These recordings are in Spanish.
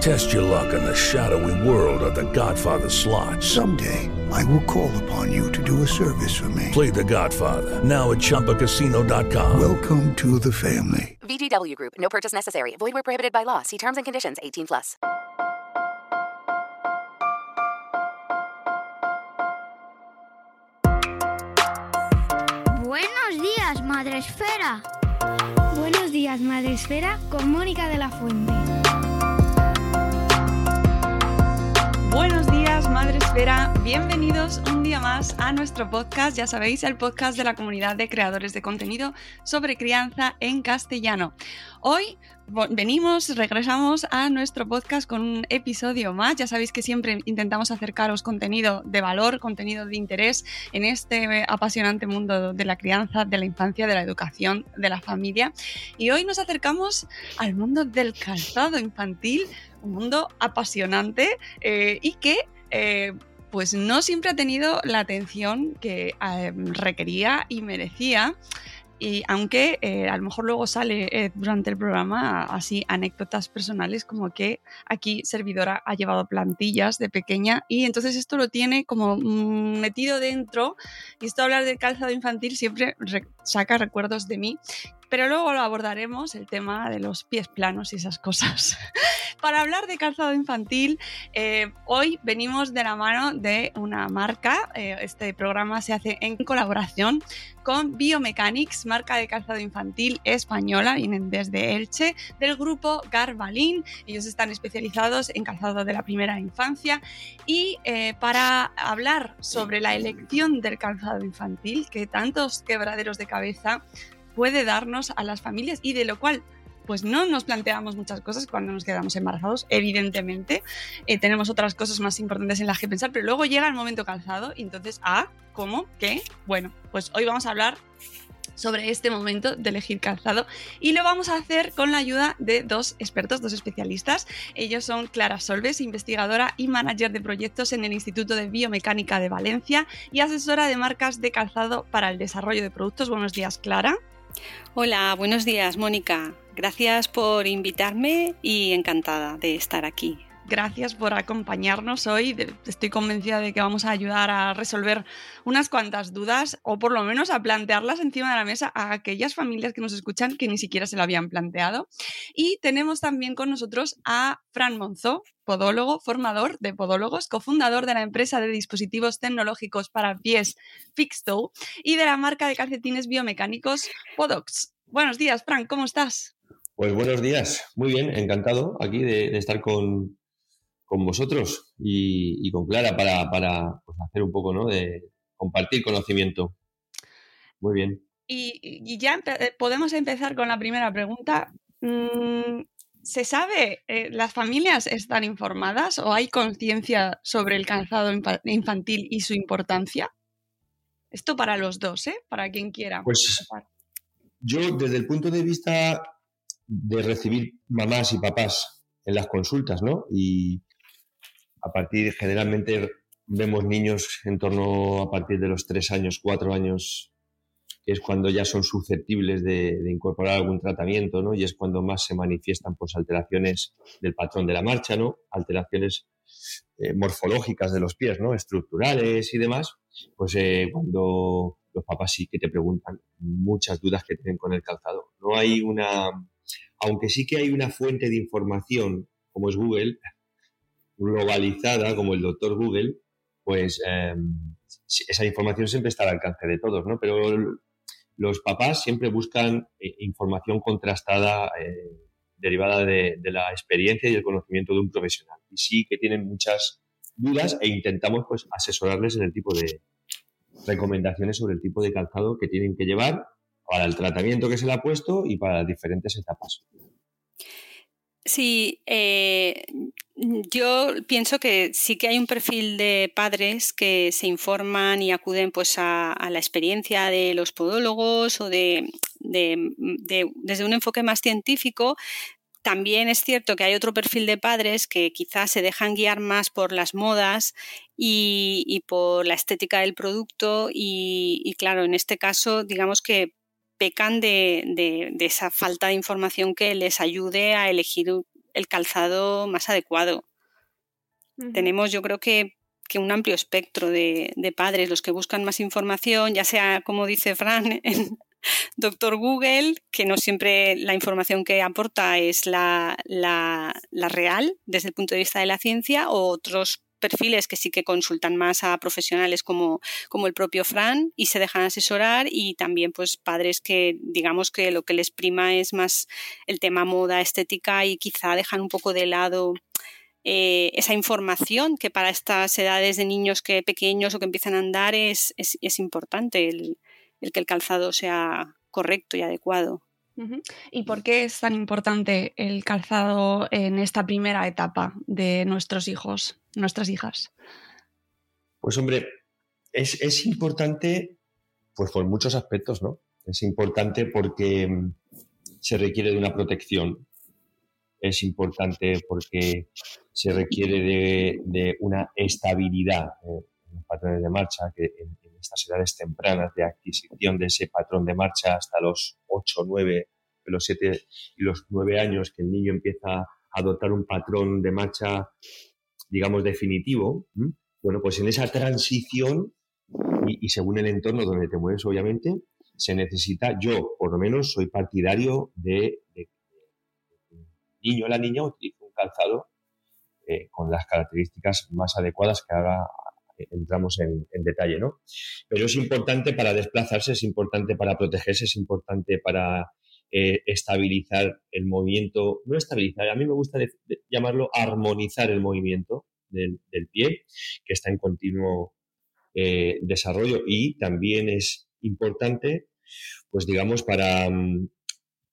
Test your luck in the shadowy world of The Godfather slot. Someday, I will call upon you to do a service for me. Play The Godfather now at ChumbaCasino.com. Welcome to the family. VGW Group. No purchase necessary. Void where prohibited by law. See terms and conditions. 18 plus. Buenos días, Madre Esfera. Buenos días, Madre Esfera, con Mónica de la Fuente. Buenos días, Madre Esfera. Bienvenidos un día más a nuestro podcast. Ya sabéis, el podcast de la comunidad de creadores de contenido sobre crianza en castellano. Hoy venimos, regresamos a nuestro podcast con un episodio más. Ya sabéis que siempre intentamos acercaros contenido de valor, contenido de interés en este apasionante mundo de la crianza, de la infancia, de la educación, de la familia. Y hoy nos acercamos al mundo del calzado infantil, un mundo apasionante eh, y que eh, pues no siempre ha tenido la atención que eh, requería y merecía. Y aunque eh, a lo mejor luego sale eh, durante el programa así anécdotas personales como que aquí servidora ha llevado plantillas de pequeña y entonces esto lo tiene como mm, metido dentro y esto hablar del calzado infantil siempre re- saca recuerdos de mí pero luego lo abordaremos el tema de los pies planos y esas cosas. Para hablar de calzado infantil, eh, hoy venimos de la mano de una marca. eh, este programa se hace en colaboración con Biomechanics, marca de calzado infantil española, vienen desde Elche, del grupo Garbalín. Ellos están especializados en calzado de la primera infancia. Y eh, para hablar sobre la elección del calzado infantil, que tantos quebraderos de cabeza puede darnos a las familias y de lo cual pues no nos planteamos muchas cosas cuando nos quedamos embarazados, evidentemente. Eh, tenemos otras cosas más importantes en las que pensar, pero luego llega el momento calzado y entonces, ah, ¿cómo? ¿Qué? Bueno, pues hoy vamos a hablar sobre este momento de elegir calzado y lo vamos a hacer con la ayuda de dos expertos, dos especialistas. Ellos son Clara Solves, investigadora y manager de proyectos en el Instituto de Biomecánica de Valencia y asesora de marcas de calzado para el desarrollo de productos. Buenos días, Clara. Hola, buenos días, Mónica. Gracias por invitarme y encantada de estar aquí. Gracias por acompañarnos hoy. Estoy convencida de que vamos a ayudar a resolver unas cuantas dudas o por lo menos a plantearlas encima de la mesa a aquellas familias que nos escuchan que ni siquiera se lo habían planteado. Y tenemos también con nosotros a Fran Monzó, podólogo, formador de podólogos, cofundador de la empresa de dispositivos tecnológicos para pies Fixtoe y de la marca de calcetines biomecánicos Podox. Buenos días, Fran, ¿cómo estás? Pues buenos días, muy bien, encantado aquí de, de estar con, con vosotros y, y con Clara para, para, pues, hacer un poco, ¿no? De compartir conocimiento. Muy bien. Y, y ya empe- eh, podemos empezar con la primera pregunta. Mm, ¿Se sabe, eh, las familias están informadas o hay conciencia sobre el calzado infa- infantil y su importancia? Esto para los dos, ¿eh? Para quien quiera. Pues yo desde el punto de vista de recibir mamás y papás en las consultas, ¿no? Y a partir, generalmente vemos niños en torno a partir de los tres años, cuatro años, que es cuando ya son susceptibles de, de incorporar algún tratamiento, ¿no? Y es cuando más se manifiestan pues alteraciones del patrón de la marcha, ¿no? Alteraciones eh, morfológicas de los pies, ¿no? Estructurales y demás. Pues eh, cuando los papás sí que te preguntan muchas dudas que tienen con el calzado. No hay una, aunque sí que hay una fuente de información como es Google, globalizada como el doctor Google, pues eh, esa información siempre está al alcance de todos, ¿no? Pero los papás siempre buscan eh, información contrastada eh, derivada de, la experiencia y el conocimiento de un profesional. Y sí que tienen muchas dudas e intentamos pues asesorarles en el tipo de recomendaciones sobre el tipo de calzado que tienen que llevar para el tratamiento que se le ha puesto y para las diferentes etapas. Sí, eh, yo pienso que sí que hay un perfil de padres que se informan y acuden pues a, la experiencia de los podólogos o de, desde un enfoque más científico. También es cierto que hay otro perfil de padres que quizás se dejan guiar más por las modas y, por la estética del producto y, claro, en este caso digamos que pecan de, esa falta de información que les ayude a elegir el calzado más adecuado. Tenemos, yo creo que, un amplio espectro de, padres, los que buscan más información, ya sea, como dice Fran, en Doctor Google, que no siempre la información que aporta es la, la, la real desde el punto de vista de la ciencia, o otros perfiles que sí que consultan más a profesionales como, como el propio Fran y se dejan asesorar y también pues padres que digamos que lo que les prima es más el tema moda, estética y quizá dejan un poco de lado eh, esa información que para estas edades de niños que pequeños o que empiezan a andar es, es, importante el, el que el calzado sea correcto y adecuado. ¿Y por qué es tan importante el calzado en esta primera etapa de nuestros hijos, nuestras hijas? Pues hombre, es, importante pues por muchos aspectos, ¿no? Es importante porque mm, se requiere de una protección, es importante porque se requiere de, una estabilidad en los patrones de marcha, que en, estas edades tempranas de adquisición de ese patrón de marcha hasta los 8, 9, los 7 y los 9 años, que el niño empieza a adoptar un patrón de marcha, digamos, definitivo, bueno, pues en esa transición y, según el entorno donde te mueves, obviamente, se necesita, yo por lo menos soy partidario de, que el niño o la niña utilice un calzado eh, con las características más adecuadas que haga entramos en, detalle, ¿no? Pero es importante para desplazarse, es importante para protegerse, es importante para eh, estabilizar el movimiento, no estabilizar, a mí me gusta llamarlo armonizar el movimiento del, pie, que está en continuo eh, desarrollo y también es importante, pues digamos, para mm,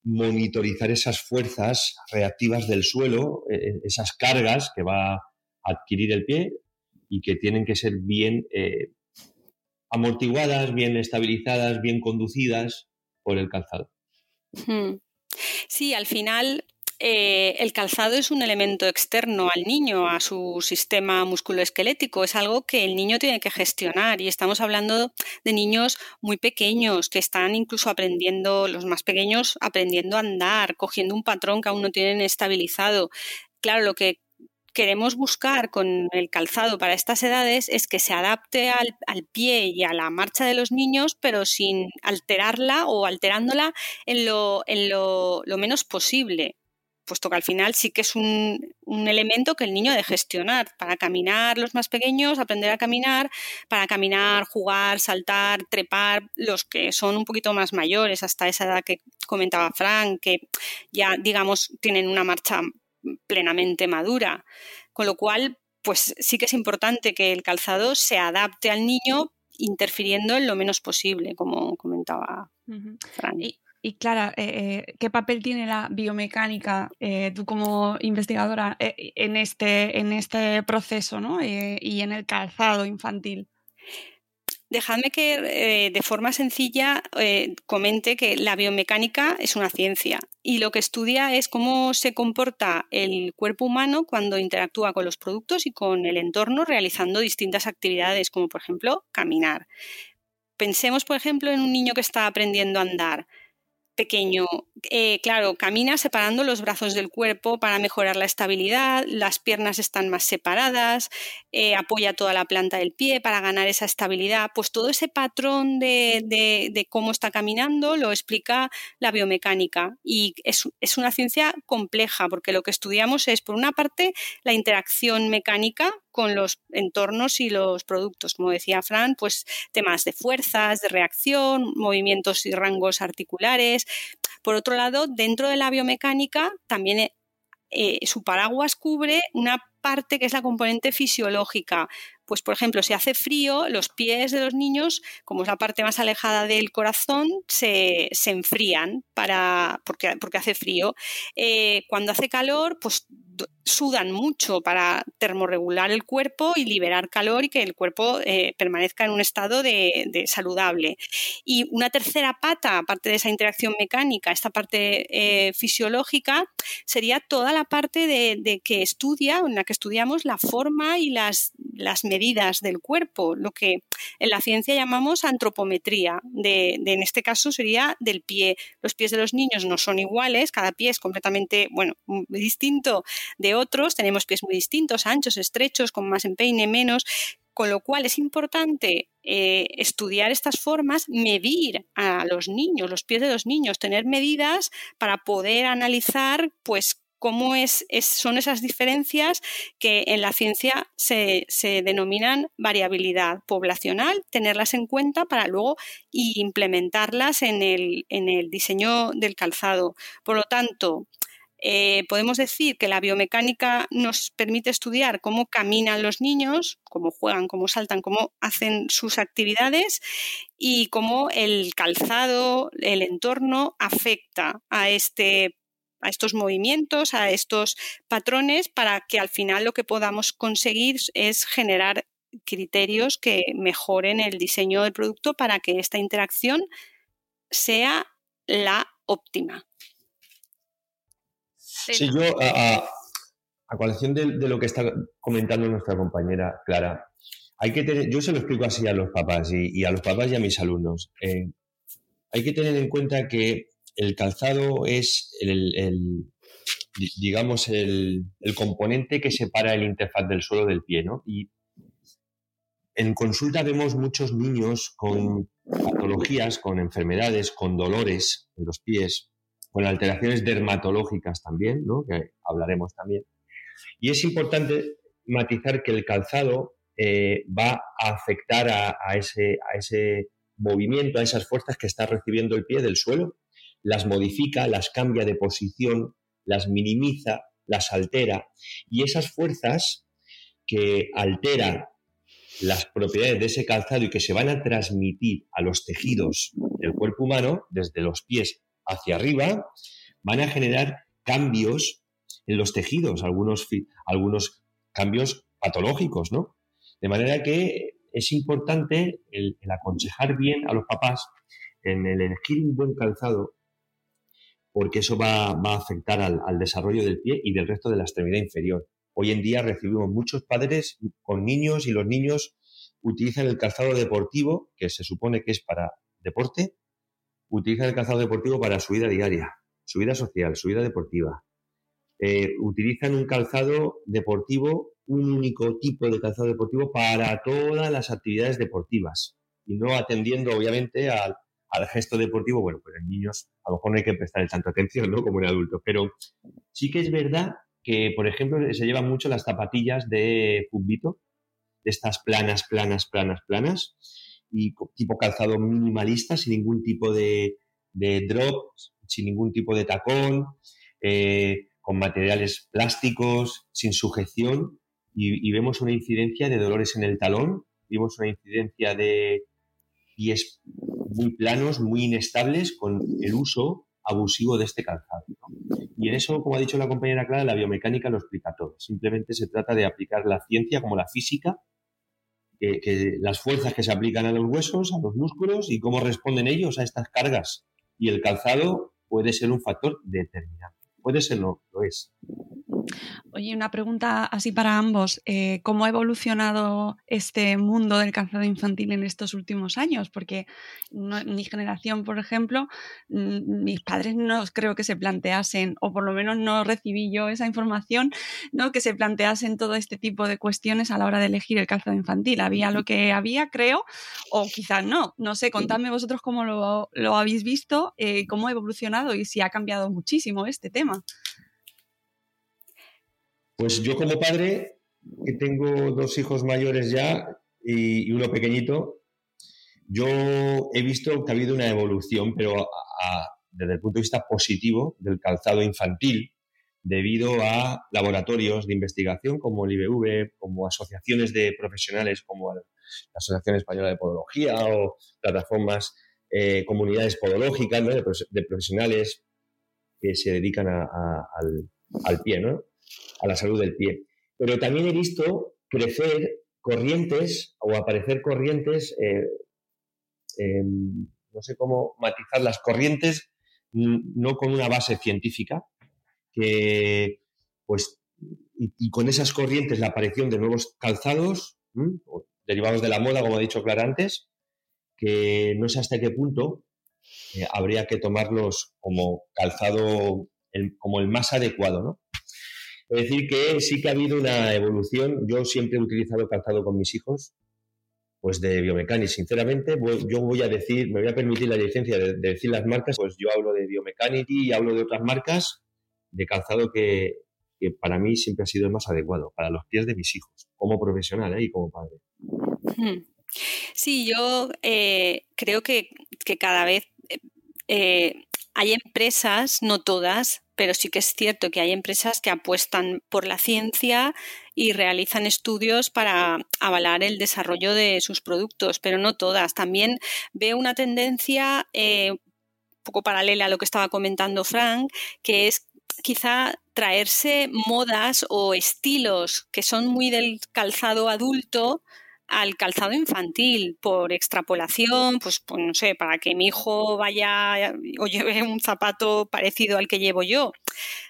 monitorizar esas fuerzas reactivas del suelo, eh, esas cargas que va a adquirir el pie, y que tienen que ser bien eh, amortiguadas, bien estabilizadas, bien conducidas por el calzado. Sí, al final eh, el calzado es un elemento externo al niño, a su sistema musculoesquelético, es algo que el niño tiene que gestionar y estamos hablando de niños muy pequeños que están incluso aprendiendo, los más pequeños aprendiendo a andar, cogiendo un patrón que aún no tienen estabilizado. Claro, lo que queremos buscar con el calzado para estas edades es que se adapte al, pie y a la marcha de los niños, pero sin alterarla o alterándola en lo, en lo, menos posible puesto que al final sí que es un, un, elemento que el niño ha de gestionar. Para caminar los más pequeños, aprender a caminar, para caminar, jugar, saltar, trepar, los que son un poquito más mayores, hasta esa edad que comentaba Frank, que ya digamos tienen una marcha plenamente madura. Con lo cual, pues sí que es importante que el calzado se adapte al niño interfiriendo en lo menos posible, como comentaba Fran. Y, Clara, eh, eh, ¿qué papel tiene la biomecánica, eh, tú como investigadora, en, este, en este proceso y en el calzado infantil? Dejadme que eh, de forma sencilla eh, comente que la biomecánica es una ciencia y lo que estudia es cómo se comporta el cuerpo humano cuando interactúa con los productos y con el entorno realizando distintas actividades, como por ejemplo caminar. Pensemos, por ejemplo, en un niño que está aprendiendo a andar pequeño. Eh, claro, camina separando los brazos del cuerpo para mejorar la estabilidad, las piernas están más separadas, eh, apoya toda la planta del pie para ganar esa estabilidad. Pues todo ese patrón de, cómo está caminando lo explica la biomecánica y es, una ciencia compleja porque lo que estudiamos es, por una parte, la interacción mecánica con los entornos y los productos. Como decía Fran, pues temas de fuerzas, de reacción, movimientos y rangos articulares. Por otro lado, dentro de la biomecánica también eh, su paraguas cubre una parte que es la componente fisiológica. Pues, por ejemplo, si hace frío, los pies de los niños, como es la parte más alejada del corazón, se, enfrían para, porque, porque hace frío. Eh, cuando hace calor, pues sudan mucho para termorregular el cuerpo y liberar calor y que el cuerpo eh, permanezca en un estado de, saludable. Y una tercera pata, aparte de esa interacción mecánica, esta parte eh, fisiológica, sería toda la parte de, que estudia, en la que estudiamos la forma y las, las medidas del cuerpo, lo que en la ciencia llamamos antropometría. De, en este caso sería del pie. Los pies de los niños no son iguales, cada pie es completamente, bueno, distinto de otros, tenemos pies muy distintos, anchos, estrechos, con más empeine, menos, con lo cual es importante eh, estudiar estas formas, medir a los niños, los pies de los niños, tener medidas para poder analizar pues cómo son esas diferencias que en la ciencia se, denominan variabilidad poblacional, tenerlas en cuenta para luego implementarlas en el, en el diseño del calzado. Por lo tanto, eh, podemos decir que la biomecánica nos permite estudiar cómo caminan los niños, cómo juegan, cómo saltan, cómo hacen sus actividades y cómo el calzado, el entorno afecta a este a estos movimientos, a estos patrones, para que al final lo que podamos conseguir es generar criterios que mejoren el diseño del producto para que esta interacción sea la óptima. Sí, yo a, a, colección de, lo que está comentando nuestra compañera Clara, hay que tener, yo se lo explico así a los papás y, a los papás y a mis alumnos. Eh, hay que tener en cuenta que el calzado es el, digamos, el, componente que separa el interfaz del suelo del pie, ¿no? Y en consulta vemos muchos niños con patologías, con enfermedades, con dolores en los pies, con alteraciones dermatológicas también, ¿no? que hablaremos también. Y es importante matizar que el calzado eh, va a afectar a, ese, a ese movimiento, a esas fuerzas que está recibiendo el pie del suelo, las modifica, las cambia de posición, las minimiza, las altera, y esas fuerzas que alteran las propiedades de ese calzado y que se van a transmitir a los tejidos del cuerpo humano, desde los pies hacia arriba, van a generar cambios en los tejidos, algunos, algunos cambios patológicos, ¿no? De manera que es importante el, aconsejar bien a los papás en el elegir un buen calzado, porque eso va, a afectar al, desarrollo del pie y del resto de la extremidad inferior. Hoy en día recibimos muchos padres con niños y los niños utilizan el calzado deportivo, que se supone que es para deporte, utilizan el calzado deportivo para su vida diaria, su vida social, su vida deportiva. Eh, utilizan un calzado deportivo, un único tipo de calzado deportivo para todas las actividades deportivas y no atendiendo obviamente al, gesto deportivo. Bueno, pues en niños a lo mejor no hay que prestar tanta atención, ¿no? Como en adultos, pero sí que es verdad que, por ejemplo, se llevan mucho las zapatillas de fútbito, de estas planas, planas, planas, planas, y tipo calzado minimalista, sin ningún tipo de, drop, sin ningún tipo de tacón, eh, con materiales plásticos, sin sujeción, y, vemos una incidencia de dolores en el talón, vemos una incidencia de pies muy planos, muy inestables, con el uso abusivo de este calzado. Y en eso, como ha dicho la compañera Clara, la biomecánica lo explica todo. Simplemente se trata de aplicar la ciencia como la física que, las fuerzas que se aplican a los huesos, a los músculos y cómo responden ellos a estas cargas. Y el calzado puede ser un factor determinante. Puede ser, no, lo es. Oye, una pregunta así para ambos. Eh, ¿Cómo ha evolucionado este mundo del calzado infantil en estos últimos años? Porque mi generación, por ejemplo, mis padres no creo que se planteasen, o por lo menos no recibí yo esa información, ¿no? que se planteasen todo este tipo de cuestiones a la hora de elegir el calzado infantil. Había lo que había, creo, o quizás no. No sé, contadme vosotros cómo lo, habéis visto, eh, cómo ha evolucionado y si ha cambiado muchísimo este tema. Pues yo como padre que tengo dos hijos mayores ya y, uno pequeñito, yo he visto que ha habido una evolución, pero desde el punto de vista positivo del calzado infantil, debido a laboratorios de investigación como el IBV, como asociaciones de profesionales como la Asociación Española de Podología o plataformas, eh, comunidades podológicas de, profesionales que se dedican al, al, pie, ¿no? A la salud del pie. Pero también he visto crecer corrientes o aparecer corrientes, eh, em, no sé cómo matizar las corrientes, no con una base científica, que pues y, con esas corrientes la aparición de nuevos calzados derivados de la moda, como ha dicho Clara antes, que no sé hasta qué punto eh, habría que tomarlos como calzado, como el más adecuado, ¿no? Es decir, que sí que ha habido una evolución. Yo siempre he utilizado calzado con mis hijos, pues de biomecánica. Sinceramente, yo voy a decir, me voy a permitir la licencia de, decir las marcas, pues yo hablo de biomecánica y hablo de otras marcas de calzado que, para mí siempre ha sido el más adecuado, para los pies de mis hijos, como profesional ¿eh? y como padre. Hmm. Sí, yo eh, creo que, cada vez eh, hay empresas, no todas, pero sí que es cierto que hay empresas que apuestan por la ciencia y realizan estudios para avalar el desarrollo de sus productos, pero no todas. También veo una tendencia un poco paralela a lo que estaba comentando Frank, que es quizá traerse modas o estilos que son muy del calzado adulto al calzado infantil por extrapolación, pues, pues, no sé, para que mi hijo vaya o lleve un zapato parecido al que llevo yo.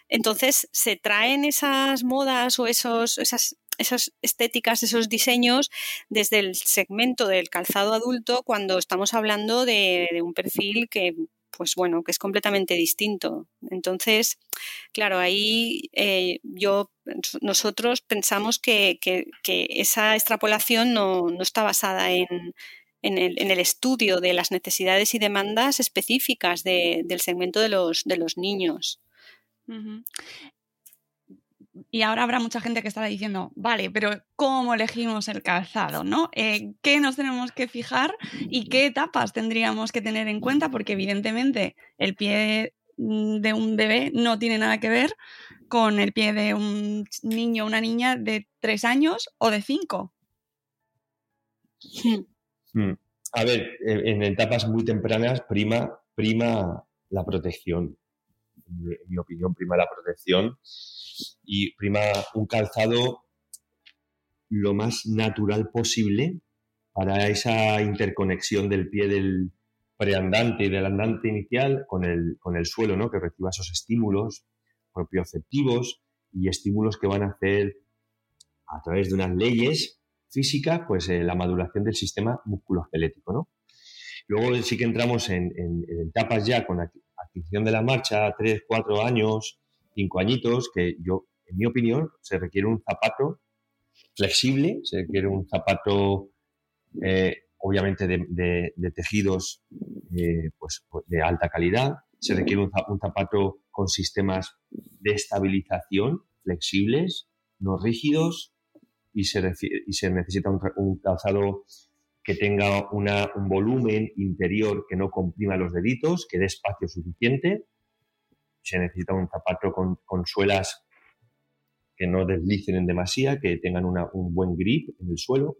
Entonces se traen esas modas o esos, esas, esas estéticas, esos diseños desde el segmento del calzado adulto cuando estamos hablando de un perfil que pues bueno, que es completamente distinto. Entonces, claro, ahí eh, yo, nosotros pensamos que, esa extrapolación no, está basada en, el, estudio de las necesidades y demandas específicas del segmento de los, de los niños. Y ahora habrá mucha gente que estará diciendo, vale, pero ¿cómo elegimos el calzado? ¿no? Eh, ¿Qué nos tenemos que fijar y qué etapas tendríamos que tener en cuenta? Porque evidentemente el pie de un bebé no tiene nada que ver con el pie de un niño o una niña de tres años o de cinco. Hmm. A ver, en etapas muy tempranas prima, prima la protección. En mi opinión, prima la protección y prima un calzado lo más natural posible para esa interconexión del pie del preandante y del andante inicial con el, con el suelo, ¿no? que reciba esos estímulos propioceptivos y estímulos que van a hacer a través de unas leyes físicas, pues eh, la maduración del sistema musculoesquelético, ¿no? Luego sí que entramos en, en, etapas ya con adquisición de la marcha, tres, cuatro años, cinco añitos, que yo, en mi opinión, se requiere un zapato flexible, se requiere un zapato, eh, obviamente, de, tejidos eh, pues, pues, de alta calidad, se requiere un, zapato con sistemas de estabilización flexibles, no rígidos, y se, y se necesita un, calzado que tenga un volumen interior que no comprima los deditos, que dé espacio suficiente se necesita un zapato con, suelas que no deslicen en demasía, que tengan un buen grip en el suelo.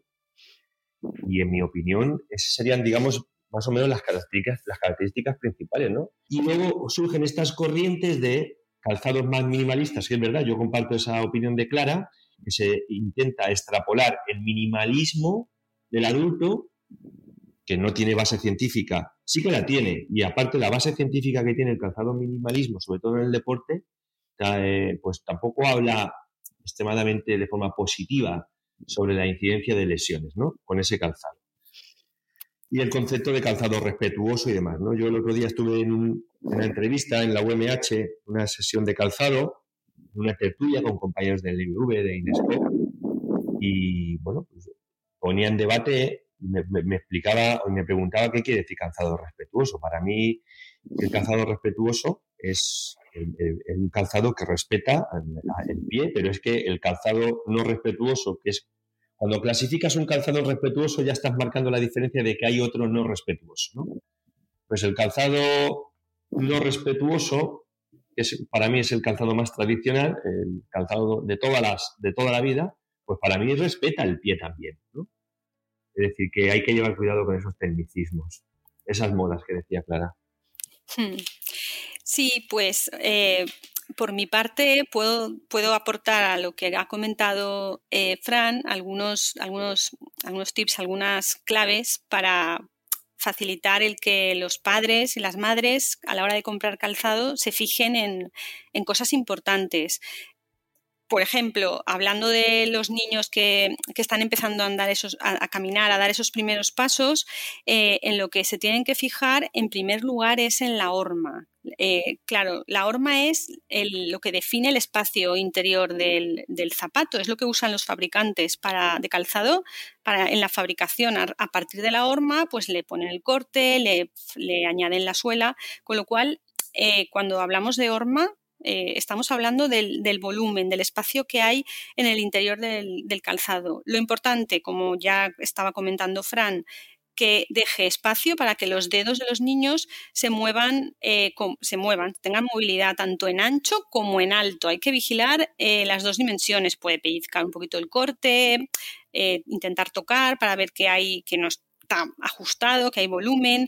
Y en mi opinión, esas serían, digamos, más o menos las características, las características principales, ¿no? Y luego surgen estas corrientes de calzados más minimalistas, que es verdad, yo comparto esa opinión de Clara, que se intenta extrapolar el minimalismo del adulto que no tiene base científica, sí que la tiene. Y aparte la base científica que tiene el calzado minimalismo, sobre todo en el deporte, eh, pues tampoco habla extremadamente de forma positiva sobre la incidencia de lesiones, ¿no? Con ese calzado. Y el concepto de calzado respetuoso y demás, ¿no? Yo el otro día estuve en, una entrevista en la UMH, una sesión de calzado, una tertulia con compañeros del IBV, de INESCO, y bueno, pues ponía en debate me, explicaba o me preguntaba qué quiere decir calzado respetuoso. Para mí, El calzado respetuoso es un calzado que respeta el pie, pero es que el calzado no respetuoso, que es cuando clasificas un calzado respetuoso ya estás marcando la diferencia de que hay otro no respetuoso. ¿no? Pues el calzado no respetuoso es, para mí es el calzado más tradicional, el calzado de, todas las, de toda la vida, pues para mí respeta el pie también. ¿no? Es decir, que hay que llevar cuidado con esos tecnicismos, esas modas que decía Clara. Hmm. Sí, pues eh, por mi parte puedo, puedo aportar a lo que ha comentado eh, Fran algunos, algunos, algunos tips, algunas claves para facilitar el que los padres y las madres a la hora de comprar calzado se fijen en, en cosas importantes por ejemplo, hablando de los niños que, están empezando a andar esos, a, caminar, a dar esos primeros pasos, eh, en lo que se tienen que fijar, en primer lugar, es en la horma. Eh, claro, la horma es lo que define el espacio interior del, zapato, es lo que usan los fabricantes para, de calzado para, en la fabricación. A, partir de la horma, pues le ponen el corte, le, añaden la suela, con lo cual, eh, cuando hablamos de horma, eh, estamos hablando del, volumen, del espacio que hay en el interior del, calzado. Lo importante, como ya estaba comentando Fran, que deje espacio para que los dedos de los niños se muevan, eh, se muevan, tengan movilidad tanto en ancho como en alto. Hay que vigilar eh, las dos dimensiones. Puede pellizcar un poquito el corte, intentar tocar para ver que hay, que no está ajustado, que hay volumen.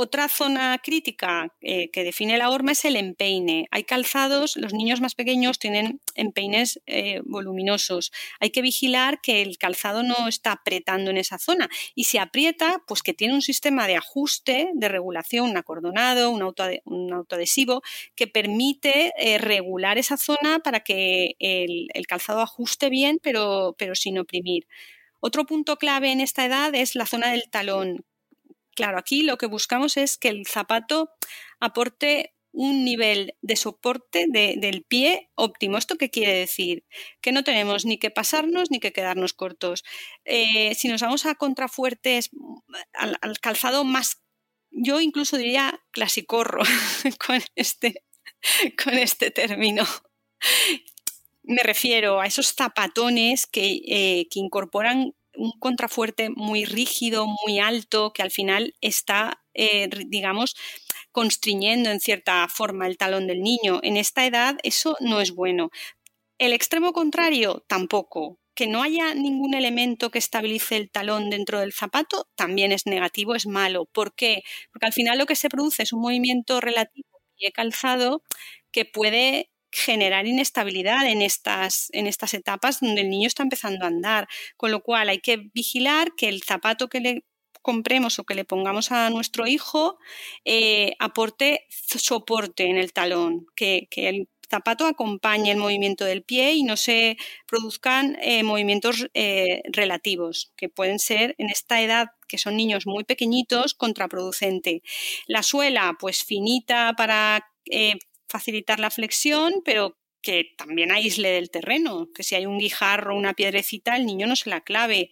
Otra zona crítica eh, que define la horma es el empeine. Hay calzados, los niños más pequeños tienen empeines eh, voluminosos. Hay que vigilar que el calzado no está apretando en esa zona y si aprieta, pues que tiene un sistema de ajuste, de regulación, un acordonado, un, autoadhesivo que permite eh, regular esa zona para que el, calzado ajuste bien, pero, pero sin oprimir. Otro punto clave en esta edad es la zona del talón, Claro, aquí lo que buscamos es que el zapato aporte un nivel de soporte del pie óptimo. ¿Esto qué quiere decir? Que no tenemos ni que pasarnos ni que quedarnos cortos. Eh, si nos vamos a contrafuertes, al, calzado más, yo incluso diría clasicorro con este, con este término. Me refiero a esos zapatones que, eh, que incorporan un contrafuerte muy rígido, muy alto, que al final está, eh, digamos, constriñendo en cierta forma el talón del niño. En esta edad eso no es bueno. El extremo contrario, tampoco. Que no haya ningún elemento que estabilice el talón dentro del zapato también es negativo, es malo. ¿Por qué? Porque al final lo que se produce es un movimiento relativo pie calzado que puede generar inestabilidad en estas, en estas etapas donde el niño está empezando a andar. Con lo cual hay que vigilar que el zapato que le compremos o que le pongamos a nuestro hijo eh, aporte soporte en el talón, que, el zapato acompañe el movimiento del pie y no se produzcan eh, movimientos eh, relativos, que pueden ser en esta edad, que son niños muy pequeñitos, contraproducente. La suela, pues finita para facilitar la flexión, pero que también aísle del terreno, que si hay un guijarro una piedrecita, el niño no se la clave,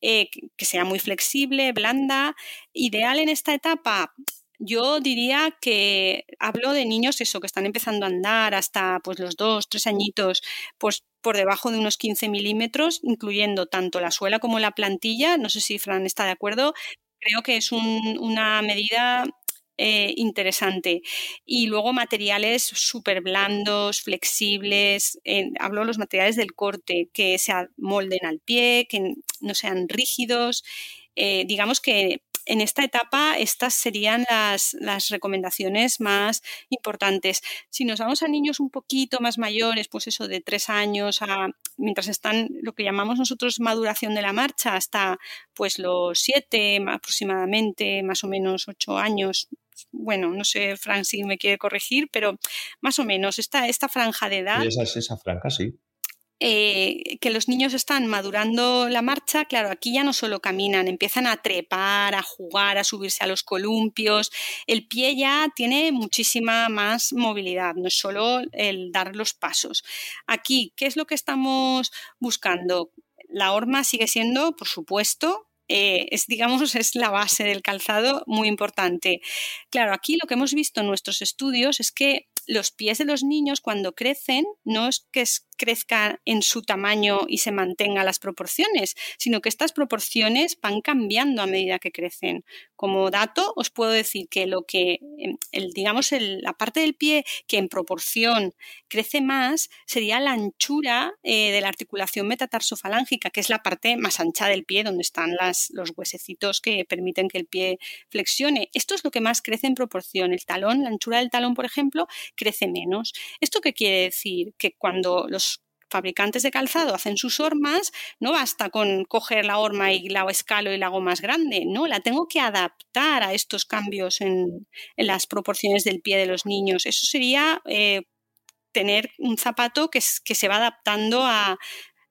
eh, que sea muy flexible, blanda. Ideal en esta etapa, yo diría que hablo de niños eso, que están empezando a andar hasta pues, los dos, tres añitos, pues por debajo de unos 15 milímetros, incluyendo tanto la suela como la plantilla. No sé si Fran está de acuerdo. Creo que es una medida eh, interesante. Y luego materiales súper blandos, flexibles, hablo de los materiales del corte, que se molden al pie, que no sean rígidos. Eh, digamos que en esta etapa estas serían las, recomendaciones más importantes. Si nos vamos a niños un poquito más mayores, pues eso de tres años, a, mientras están lo que llamamos nosotros maduración de la marcha, hasta pues los siete aproximadamente, más o menos ocho años, bueno, no sé, Fran, si me quiere corregir, pero más o menos esta, esta franja de edad. Esa es esa franja, sí. Eh, que los niños están madurando la marcha, claro, aquí ya no solo caminan, empiezan a trepar, a jugar, a subirse a los columpios. El pie ya tiene muchísima más movilidad, no es solo el dar los pasos. Aquí, ¿qué es lo que estamos buscando? La horma sigue siendo, por supuesto, eh, es, digamos, es la base del calzado muy importante. Claro, aquí lo que hemos visto en nuestros estudios es que los pies de los niños cuando crecen no es que crezcan en su tamaño y se mantengan las proporciones, sino que estas proporciones van cambiando a medida que crecen. Como dato, os puedo decir que lo que, em, el, digamos, la parte del pie que en proporción crece más sería la anchura eh, de la articulación metatarsofalángica, que es la parte más ancha del pie, donde están los huesecitos que permiten que el pie flexione. Esto es lo que más crece en proporción. El talón, la anchura del talón, por ejemplo, crece menos. ¿Esto qué quiere decir? Que cuando los fabricantes de calzado hacen sus hormas, no basta con coger la horma y la escalo y la hago más grande, no, la tengo que adaptar a estos cambios en, las proporciones del pie de los niños. Eso sería eh, tener un zapato que, que se va adaptando a,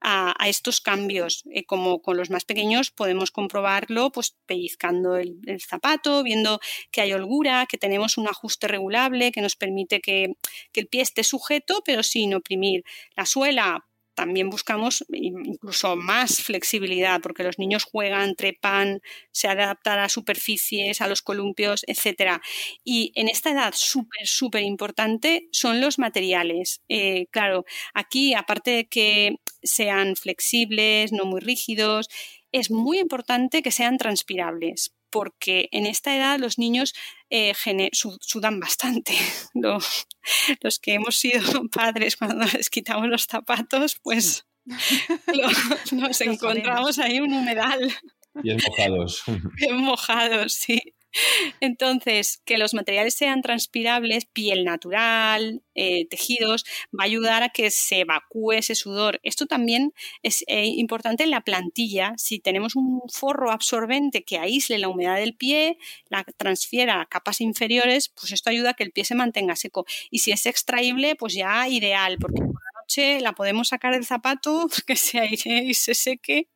a, estos cambios. Eh, como con los más pequeños podemos comprobarlo pues pellizcando el, zapato, viendo que hay holgura, que tenemos un ajuste regulable que nos permite que, que el pie esté sujeto pero sin oprimir. La suela también buscamos incluso más flexibilidad, porque los niños juegan, trepan, se adaptan a superficies, a los columpios, etc. Y en esta edad súper, súper importante son los materiales. Eh, claro, aquí, aparte de que sean flexibles, no muy rígidos, es muy importante que sean transpirables, porque en esta edad los niños eh, sudan bastante. Los, que hemos sido padres cuando les quitamos los zapatos, pues nos encontramos ahí un humedal. Bien mojados. Bien mojados, sí. Entonces, que los materiales sean transpirables, piel natural, eh, tejidos, va a ayudar a que se evacúe ese sudor. Esto también es eh, importante en la plantilla. Si tenemos un forro absorbente que aísle la humedad del pie, la transfiera a capas inferiores, pues esto ayuda a que el pie se mantenga seco. Y si es extraíble, pues ya ideal, porque por la noche la podemos sacar del zapato, que se aire y se seque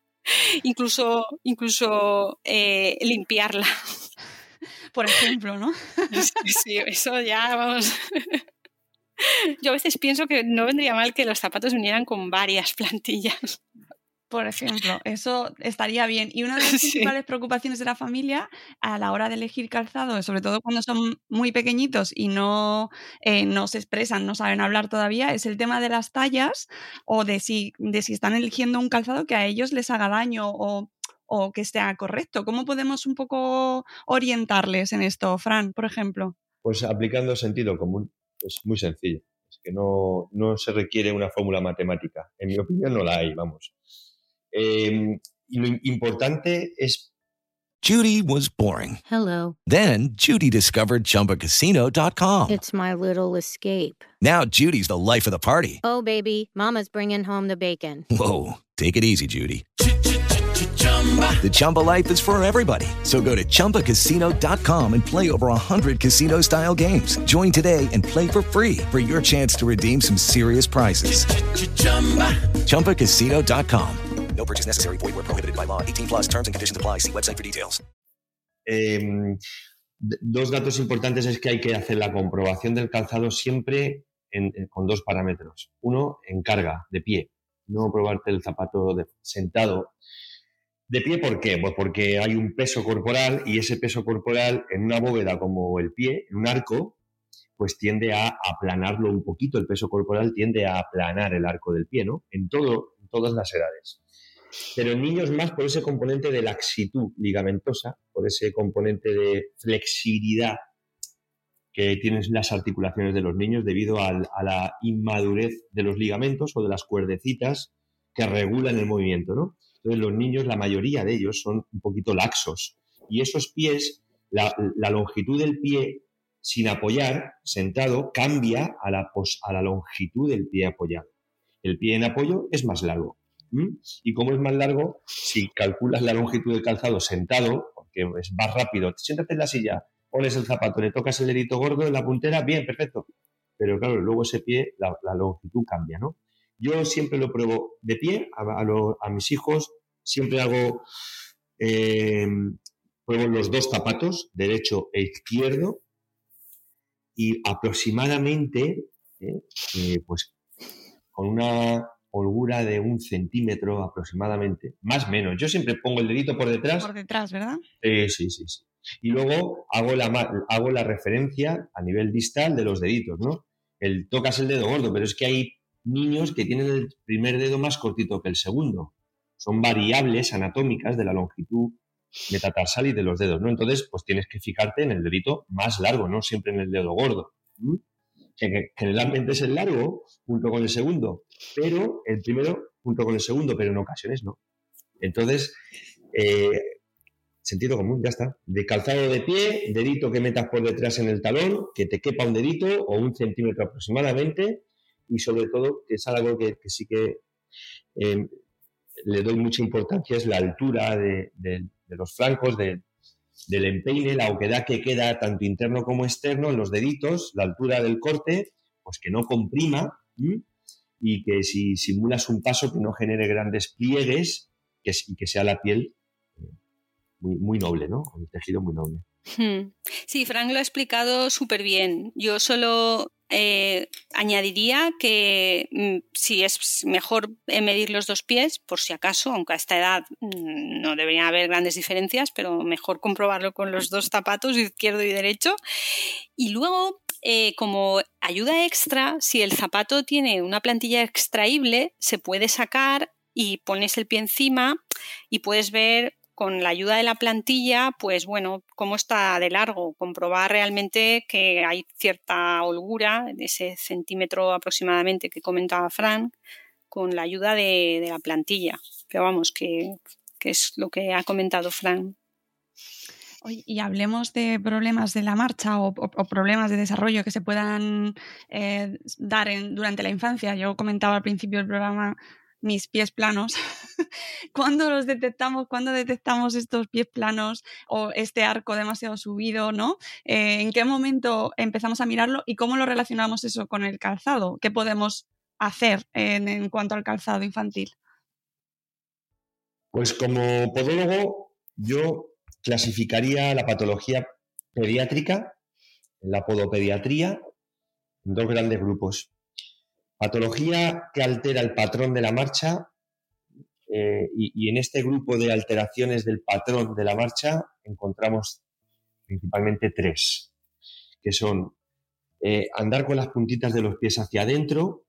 incluso, incluso eh, limpiarla por ejemplo, ¿no? Sí, eso ya vamos. Yo a veces pienso que no vendría mal que los zapatos vinieran con varias plantillas. Por ejemplo, eso estaría bien. Y una de las principales preocupaciones de la familia a la hora de elegir calzado, sobre todo cuando son muy pequeñitos y no, eh, no se expresan, no saben hablar todavía, es el tema de las tallas o de si, de si están eligiendo un calzado que a ellos les haga daño o o que sea correcto? ¿Cómo podemos un poco orientarles en esto, Fran, por ejemplo? Pues aplicando sentido común, es muy sencillo. Es que no, se requiere una fórmula matemática. En mi opinión no la hay, vamos. Em, y lo importante es Judy was boring. Hello. Then Judy discovered chumbacasino.com. It's my little escape. Now Judy's the life of the party. Oh, baby, Mama's bringing home the bacon. Whoa. Take it easy, Judy. The Chumba life is for everybody. So go to ChumbaCasino.com and play over 100 casino style games. Join today and play for free for your chance to redeem some serious prizes. Ch-ch-chumba. ChumbaCasino.com. No purchase necessary. Void where prohibited by law. 18 plus terms and conditions apply. See website for details. Eh, dos datos importantes es que hay que hacer la comprobación del calzado siempre en, en, con dos parámetros. Uno, en carga, de pie. No probarte el zapato de, sentado ¿De pie por qué? Pues porque hay un peso corporal y ese peso corporal en una bóveda como el pie, en un arco, pues tiende a aplanarlo un poquito, el peso corporal tiende a aplanar el arco del pie, ¿no? En, todo, en todas las edades. Pero en niños más por ese componente de laxitud ligamentosa, por ese componente de flexibilidad que tienen las articulaciones de los niños debido a la inmadurez de los ligamentos o de las cuerdecitas que regulan el movimiento, ¿no? Entonces los niños, la mayoría de ellos son un poquito laxos y esos pies, la, longitud del pie sin apoyar, sentado, cambia a la, a la longitud del pie apoyado. El pie en apoyo es más largo. Y como es más largo, si calculas la longitud del calzado sentado, porque es más rápido, siéntate en la silla, pones el zapato, le tocas el dedito gordo en la puntera, bien, perfecto. Pero claro, luego ese pie, la, la longitud cambia, ¿no? Yo siempre lo pruebo de pie a, mis hijos, siempre hago, eh, pruebo los dos zapatos, derecho e izquierdo, y aproximadamente, eh, eh, pues con una holgura de un centímetro aproximadamente, más o menos. Yo siempre pongo el dedito por detrás. Por detrás, ¿verdad? sí, sí, sí. Y luego hago la, hago la referencia a nivel distal de los deditos, ¿no? El tocas el dedo gordo, pero es que hay niños que tienen el primer dedo más cortito que el segundo. Son variables anatómicas de la longitud metatarsal y de los dedos, ¿no? Entonces, pues tienes que fijarte en el dedito más largo, no siempre en el dedo gordo. Generalmente es el largo junto con el segundo, pero el primero junto con el segundo, pero en ocasiones no. Entonces, eh, sentido común, ya está. De calzado de pie, dedito que metas por detrás en el talón, que te quepa un dedito o un centímetro aproximadamente, y sobre todo, que es algo que, sí que eh, le doy mucha importancia, es la altura de, los flancos, del empeine, la oquedad que queda tanto interno como externo en los deditos, la altura del corte, pues que no comprima y que si simulas un paso que no genere grandes pliegues que, y que sea la piel muy, noble, ¿no? Un tejido muy noble. Hmm. Sí, Frank lo ha explicado súper bien. Yo solo eh, añadiría que mm, si es mejor medir los dos pies, por si acaso, aunque a esta edad mm, no deberían haber grandes diferencias, pero mejor comprobarlo con los dos zapatos, izquierdo y derecho. Y luego, eh, como ayuda extra, si el zapato tiene una plantilla extraíble, se puede sacar y pones el pie encima y puedes ver con la ayuda de la plantilla, pues bueno, cómo está de largo, comprobar realmente que hay cierta holgura, ese centímetro aproximadamente que comentaba Fran, con la ayuda de, la plantilla. Pero vamos, que, es lo que ha comentado Fran. y hablemos de problemas de la marcha o, problemas de desarrollo que se puedan eh, dar durante la infancia. Yo comentaba al principio del programa mis pies planos. ¿Cuándo los detectamos? ¿Cuándo detectamos estos pies planos o este arco demasiado subido? ¿no? Eh, ¿En qué momento empezamos a mirarlo y cómo lo relacionamos eso con el calzado? ¿Qué podemos hacer en, cuanto al calzado infantil? Pues como podólogo, yo clasificaría la patología pediátrica, la podopediatría, en dos grandes grupos. Patología que altera el patrón de la marcha eh, y, en este grupo de alteraciones del patrón de la marcha encontramos principalmente tres, que son eh, andar con las puntitas de los pies hacia adentro,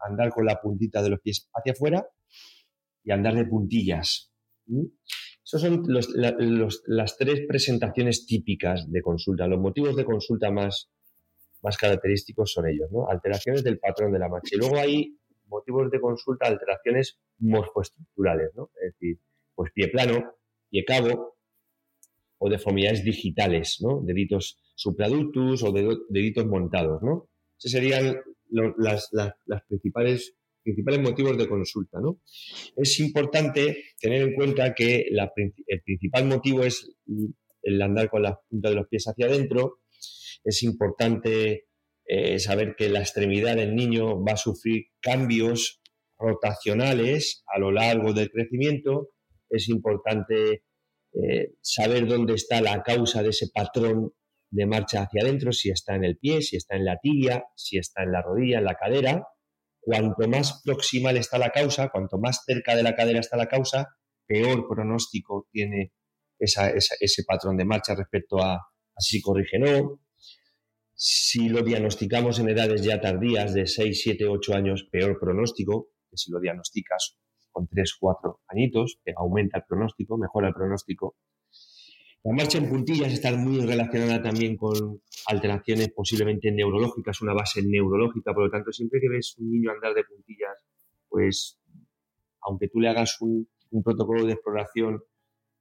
andar con la puntita de los pies hacia afuera y andar de puntillas. Esas son las tres presentaciones típicas de consulta, los motivos de consulta más, más característicos son ellos, ¿no? Alteraciones del patrón de la marcha. Y luego hay motivos de consulta, alteraciones morfoestructurales, ¿no? Es decir, pues pie plano, pie cabo, o deformidades digitales, ¿no? Deditos supraductus o deditos montados, ¿no? Esos serían los las, principales, principales motivos de consulta, ¿no? Es importante tener en cuenta que el principal motivo es el andar con la punta de los pies hacia adentro, es importante eh, saber que la extremidad del niño va a sufrir cambios rotacionales a lo largo del crecimiento. Es importante eh, saber dónde está la causa de ese patrón de marcha hacia adentro, si está en el pie, si está en la tibia, si está en la rodilla, en la cadera. Cuanto más proximal está la causa, cuanto más cerca de la cadera está la causa, peor pronóstico tiene ese patrón de marcha respecto a, a si corrige no, si lo diagnosticamos en edades ya tardías de 6, 7, 8 años, peor pronóstico que si lo diagnosticas con 3, 4 añitos, aumenta el pronóstico, mejora el pronóstico. La marcha en puntillas está muy relacionada también con alteraciones posiblemente neurológicas, una base neurológica, por lo tanto, siempre que ves un niño andar de puntillas, pues aunque tú le hagas un, protocolo de exploración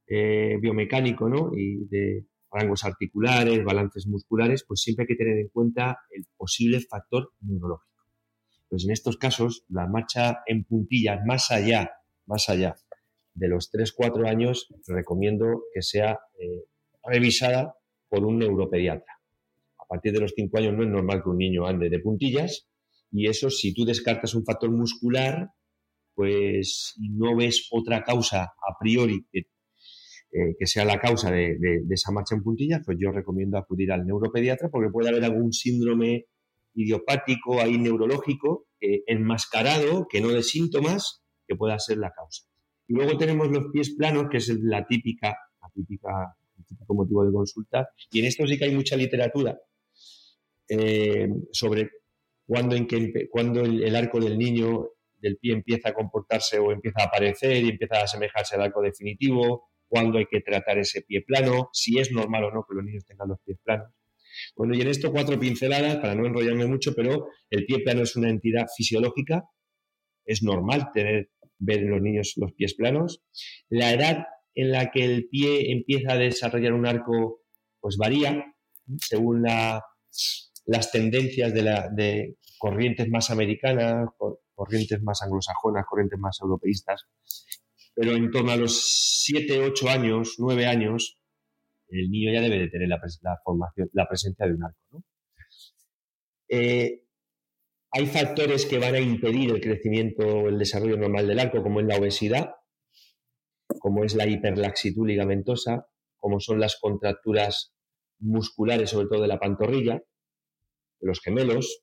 eh, biomecánico ¿no? y de rangos articulares, balances musculares, pues siempre hay que tener en cuenta el posible factor neurológico. Pues en estos casos, la marcha en puntillas más allá, más allá de los 3-4 años, recomiendo que sea eh, revisada por un neuropediatra. A partir de los 5 años no es normal que un niño ande de puntillas y eso si tú descartas un factor muscular, pues no ves otra causa a priori que eh, que sea la causa de, esa marcha en puntillas, pues yo recomiendo acudir al neuropediatra porque puede haber algún síndrome idiopático ahí neurológico enmascarado, que no de síntomas, que pueda ser la causa. Y luego tenemos los pies planos, que es la típica, la típica, el típico motivo de consulta. Y en esto sí que hay mucha literatura eh, sobre cuándo, en que, cuándo el, arco del niño del pie empieza a comportarse o empieza a aparecer y empieza a asemejarse al arco definitivo, cuándo hay que tratar ese pie plano, si es normal o no que los niños tengan los pies planos. Bueno, y en esto cuatro pinceladas, para no enrollarme mucho, pero el pie plano es una entidad fisiológica, es normal tener, ver en los niños los pies planos. La edad en la que el pie empieza a desarrollar un arco, pues varía según las tendencias de, de corrientes más americanas, corrientes más anglosajonas, corrientes más europeístas. Pero en torno a los 7, 8 años, 9 años, el niño ya debe de tener la, formación, la presencia de un arco. Eh, hay factores que van a impedir el crecimiento el desarrollo normal del arco, como es la obesidad, como es la hiperlaxitud ligamentosa, como son las contracturas musculares, sobre todo de la pantorrilla, de los gemelos.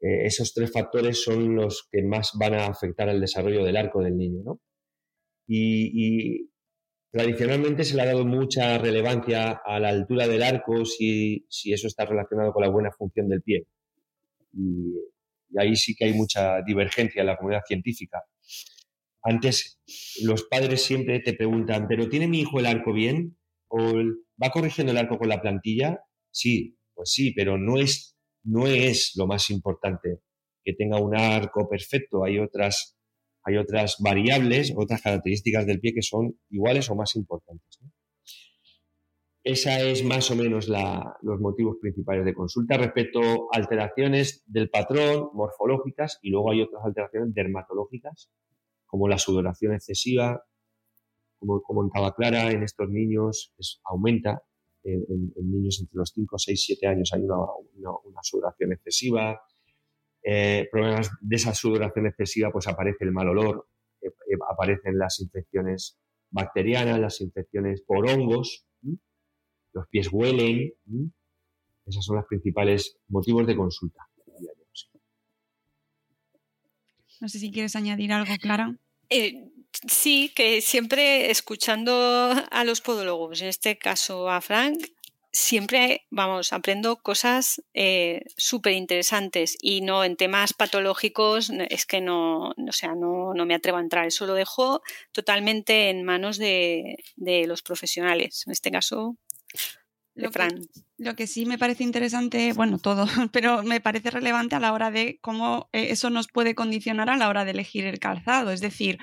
Eh, esos tres factores son los que más van a afectar al desarrollo del arco del niño. Y, Tradicionalmente se le ha dado mucha relevancia a la altura del arco si, eso está relacionado con la buena función del pie. Y, ahí sí que hay mucha divergencia en la comunidad científica. Antes los padres siempre te preguntan, ¿pero tiene mi hijo el arco bien? ¿O va corrigiendo el arco con la plantilla? Sí, pues sí, pero no es, no es lo más importante que tenga un arco perfecto. Hay otras hay otras variables, otras características del pie que son iguales o más importantes. Esa es más o menos los motivos principales de consulta respecto a alteraciones del patrón morfológicas y luego hay otras alteraciones dermatológicas como la sudoración excesiva, como comentaba Clara, en estos niños aumenta, en, niños entre los 5, 6, 7 años hay una, una sudoración excesiva, eh, problemas de esa sudoración excesiva, pues aparece el mal olor, eh, eh, aparecen las infecciones bacterianas, las infecciones por hongos, los pies huelen. Esos son los principales motivos de consulta. No sé si quieres añadir algo, Clara. sí, que siempre escuchando a los podólogos, en este caso a Frank, siempre, vamos, aprendo cosas eh, súper interesantes y no en temas patológicos, es que no, o sea, no, no, me atrevo a entrar. Eso lo dejo totalmente en manos de, de los profesionales. En este caso, de Fran. lo que sí me parece interesante, bueno, todo, pero me parece relevante a la hora de cómo eh, eso nos puede condicionar a la hora de elegir el calzado. Es decir,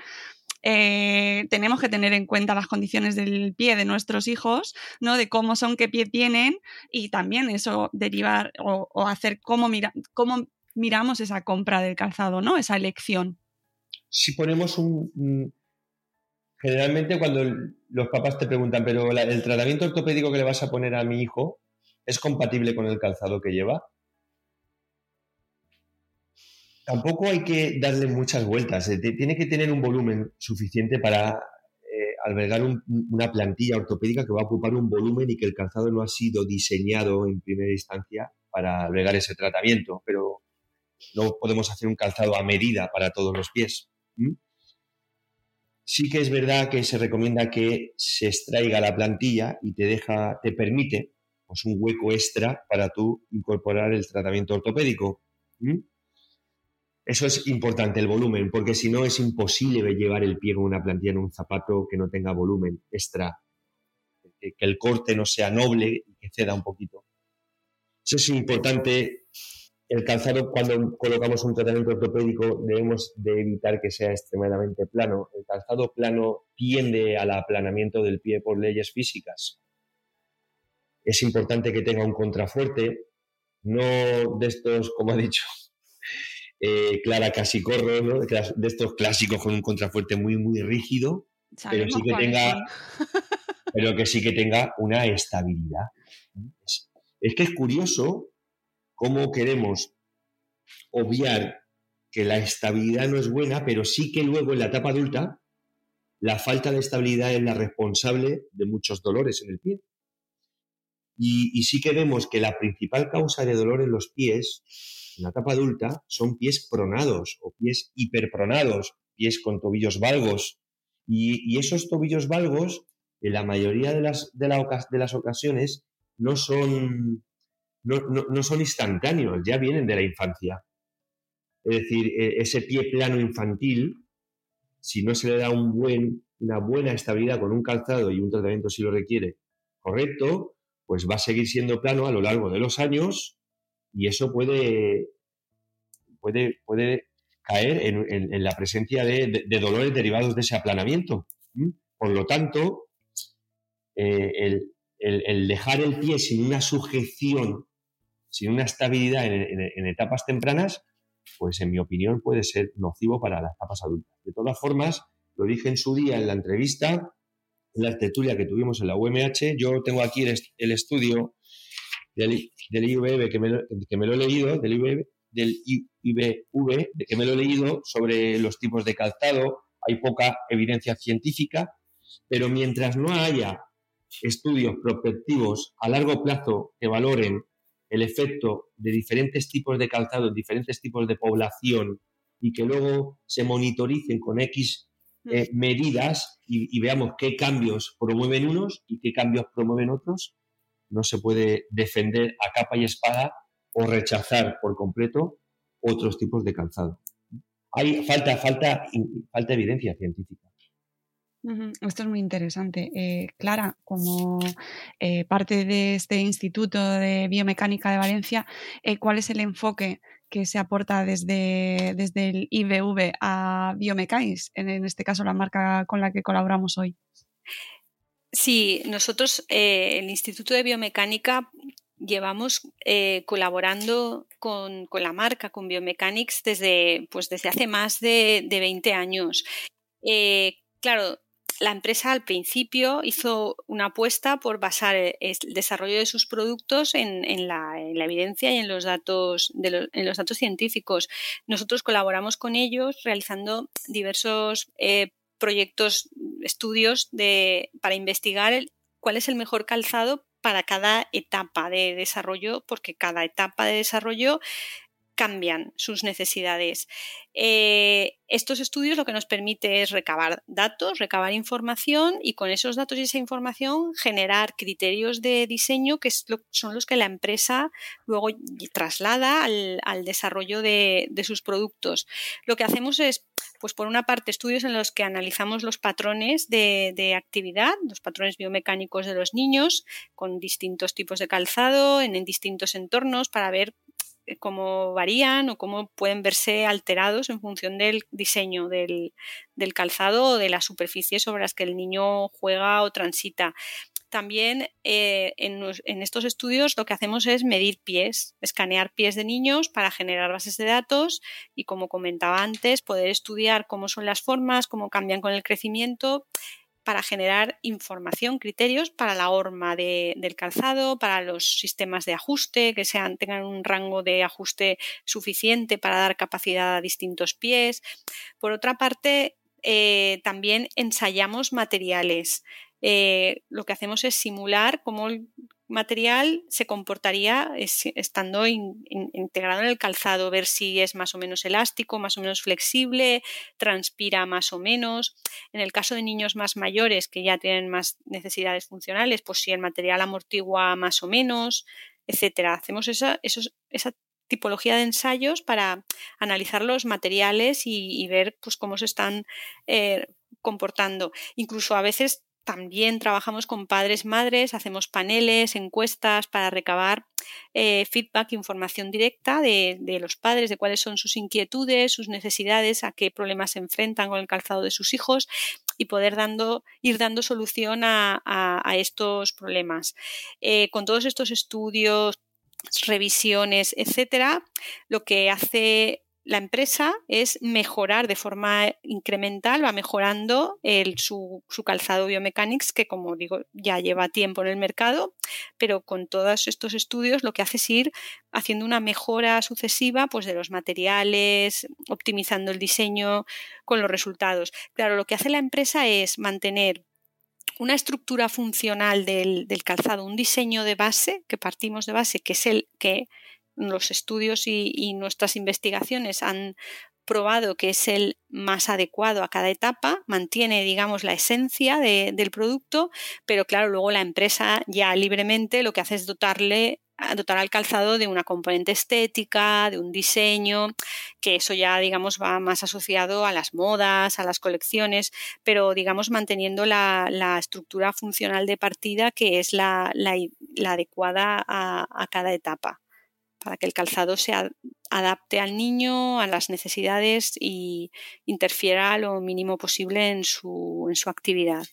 eh, tenemos que tener en cuenta las condiciones del pie de nuestros hijos, ¿no? De cómo son, qué pie tienen y también eso derivar o, hacer cómo, mira, cómo miramos esa compra del calzado, ¿no? Esa elección. Si ponemos un... Generalmente cuando los papás te preguntan, pero el tratamiento ortopédico que le vas a poner a mi hijo es compatible con el calzado que lleva tampoco hay que darle muchas vueltas. Eh, tiene que tener un volumen suficiente para eh, albergar una plantilla ortopédica que va a ocupar un volumen y que el calzado no ha sido diseñado en primera instancia para albergar ese tratamiento, pero no podemos hacer un calzado a medida para todos los pies. Sí que es verdad que se recomienda que se extraiga la plantilla y te deja, te permite pues, un hueco extra para tú incorporar el tratamiento ortopédico. Eso es importante, el volumen, porque si no es imposible llevar el pie con una plantilla en un zapato que no tenga volumen extra, que, el corte no sea noble y que ceda un poquito. Eso es importante. El calzado, cuando colocamos un tratamiento ortopédico, debemos de evitar que sea extremadamente plano. El calzado plano tiende al aplanamiento del pie por leyes físicas. Es importante que tenga un contrafuerte, no de estos, como ha dicho, eh, Clara Casicorro, ¿no? de estos clásicos con un contrafuerte muy, muy rígido, pero sí que tenga, pero que sí que tenga una estabilidad. Es, que es curioso cómo queremos obviar que la estabilidad no es buena, pero sí que luego en la etapa adulta la falta de estabilidad es la responsable de muchos dolores en el pie. Y, y sí que vemos que la principal causa de dolor en los pies en la etapa adulta son pies pronados o pies hiperpronados, pies con tobillos valgos. Y, esos tobillos valgos, en la mayoría de las, de, las ocasiones, no son, no, son instantáneos, ya vienen de la infancia. Es decir, e, ese pie plano infantil, si no se le da una buena estabilidad con un calzado y un tratamiento si lo requiere correcto, pues va a seguir siendo plano a lo largo de los años y eso puede, puede, puede caer en, la presencia de, dolores derivados de ese aplanamiento. Por lo tanto, eh, el, dejar el pie sin una sujeción, sin una estabilidad en, etapas tempranas, pues en mi opinión puede ser nocivo para las etapas adultas. De todas formas, lo dije en su día en la entrevista, en la tertulia que tuvimos en la UMH, yo tengo aquí el, estudio del, del que me, lo, que me, lo, he leído, del IVB, del IBV, que me lo he leído sobre los tipos de calzado, hay poca evidencia científica, pero mientras no haya estudios prospectivos a largo plazo que valoren el efecto de diferentes tipos de calzado en diferentes tipos de población y que luego se monitoricen con X eh, mm. medidas y, veamos qué cambios promueven unos y qué cambios promueven otros, no se puede defender a capa y espada o rechazar por completo otros tipos de calzado. Hay falta, falta, falta evidencia científica. Esto es muy interesante. Eh, Clara, como eh, parte de este Instituto de Biomecánica de Valencia, eh, ¿cuál es el enfoque que se aporta desde, desde el IBV a Biomecáis, en, en, este caso la marca con la que colaboramos hoy? Sí, nosotros, el Instituto de Biomecánica, llevamos colaborando con, la marca, con Biomechanics, desde, pues desde hace más de, de 20 años. claro, la empresa al principio hizo una apuesta por basar el desarrollo de sus productos en, la, evidencia y en los datos en los datos científicos. Nosotros colaboramos con ellos realizando diversos eh, proyectos, estudios de, para investigar cuál es el mejor calzado para cada etapa de desarrollo, porque cada etapa de desarrollo cambian sus necesidades. Eh, estos estudios lo que nos permite es recabar datos, recabar información y con esos datos y esa información generar criterios de diseño que son los que la empresa luego traslada al, desarrollo de, sus productos. Lo que hacemos es, pues por una parte, estudios en los que analizamos los patrones de, actividad, los patrones biomecánicos de los niños, con distintos tipos de calzado, en distintos entornos, para ver cómo varían o cómo pueden verse alterados en función del diseño del, calzado o de la superficie sobre las que el niño juega o transita. También eh, en, estos estudios lo que hacemos es medir pies, escanear pies de niños para generar bases de datos y, como comentaba antes, poder estudiar cómo son las formas, cómo cambian con el crecimiento para generar información, criterios para la horma del calzado, para los sistemas de ajuste, que sean, tengan un rango de ajuste suficiente para dar capacidad a distintos pies. Por otra parte, eh, también ensayamos materiales. Eh, lo que hacemos es simular cómo material se comportaría estando integrado en el calzado, ver si es más o menos elástico, más o menos flexible, transpira más o menos. En el caso de niños más mayores que ya tienen más necesidades funcionales, pues si el material amortigua más o menos, etcétera. Hacemos esa, esa tipología de ensayos para analizar los materiales y, ver pues, cómo se están eh, comportando. Incluso a veces también trabajamos con padres, madres, hacemos paneles, encuestas para recabar eh, feedback, información directa de, los padres, de cuáles son sus inquietudes, sus necesidades, a qué problemas se enfrentan con el calzado de sus hijos y poder dando, ir dando solución a, estos problemas. Eh, con todos estos estudios, revisiones, etcétera, lo que hace la empresa es mejorar de forma incremental, va mejorando su, calzado biomechanics, que como digo, ya lleva tiempo en el mercado, pero con todos estos estudios lo que hace es ir haciendo una mejora sucesiva pues, de los materiales, optimizando el diseño con los resultados. Claro, lo que hace la empresa es mantener una estructura funcional del, del calzado, un diseño de base, que partimos de base, que es el que los estudios y, nuestras investigaciones han probado que es el más adecuado a cada etapa, mantiene, digamos, la esencia del producto, pero claro, luego la empresa ya libremente lo que hace es dotarle dotar al calzado de una componente estética, de un diseño, que eso ya, digamos, va más asociado a las modas, a las colecciones, pero, digamos, manteniendo la, estructura funcional de partida que es la, adecuada a, cada etapa, para que el calzado se adapte al niño, a las necesidades y interfiera lo mínimo posible en su, en su actividad.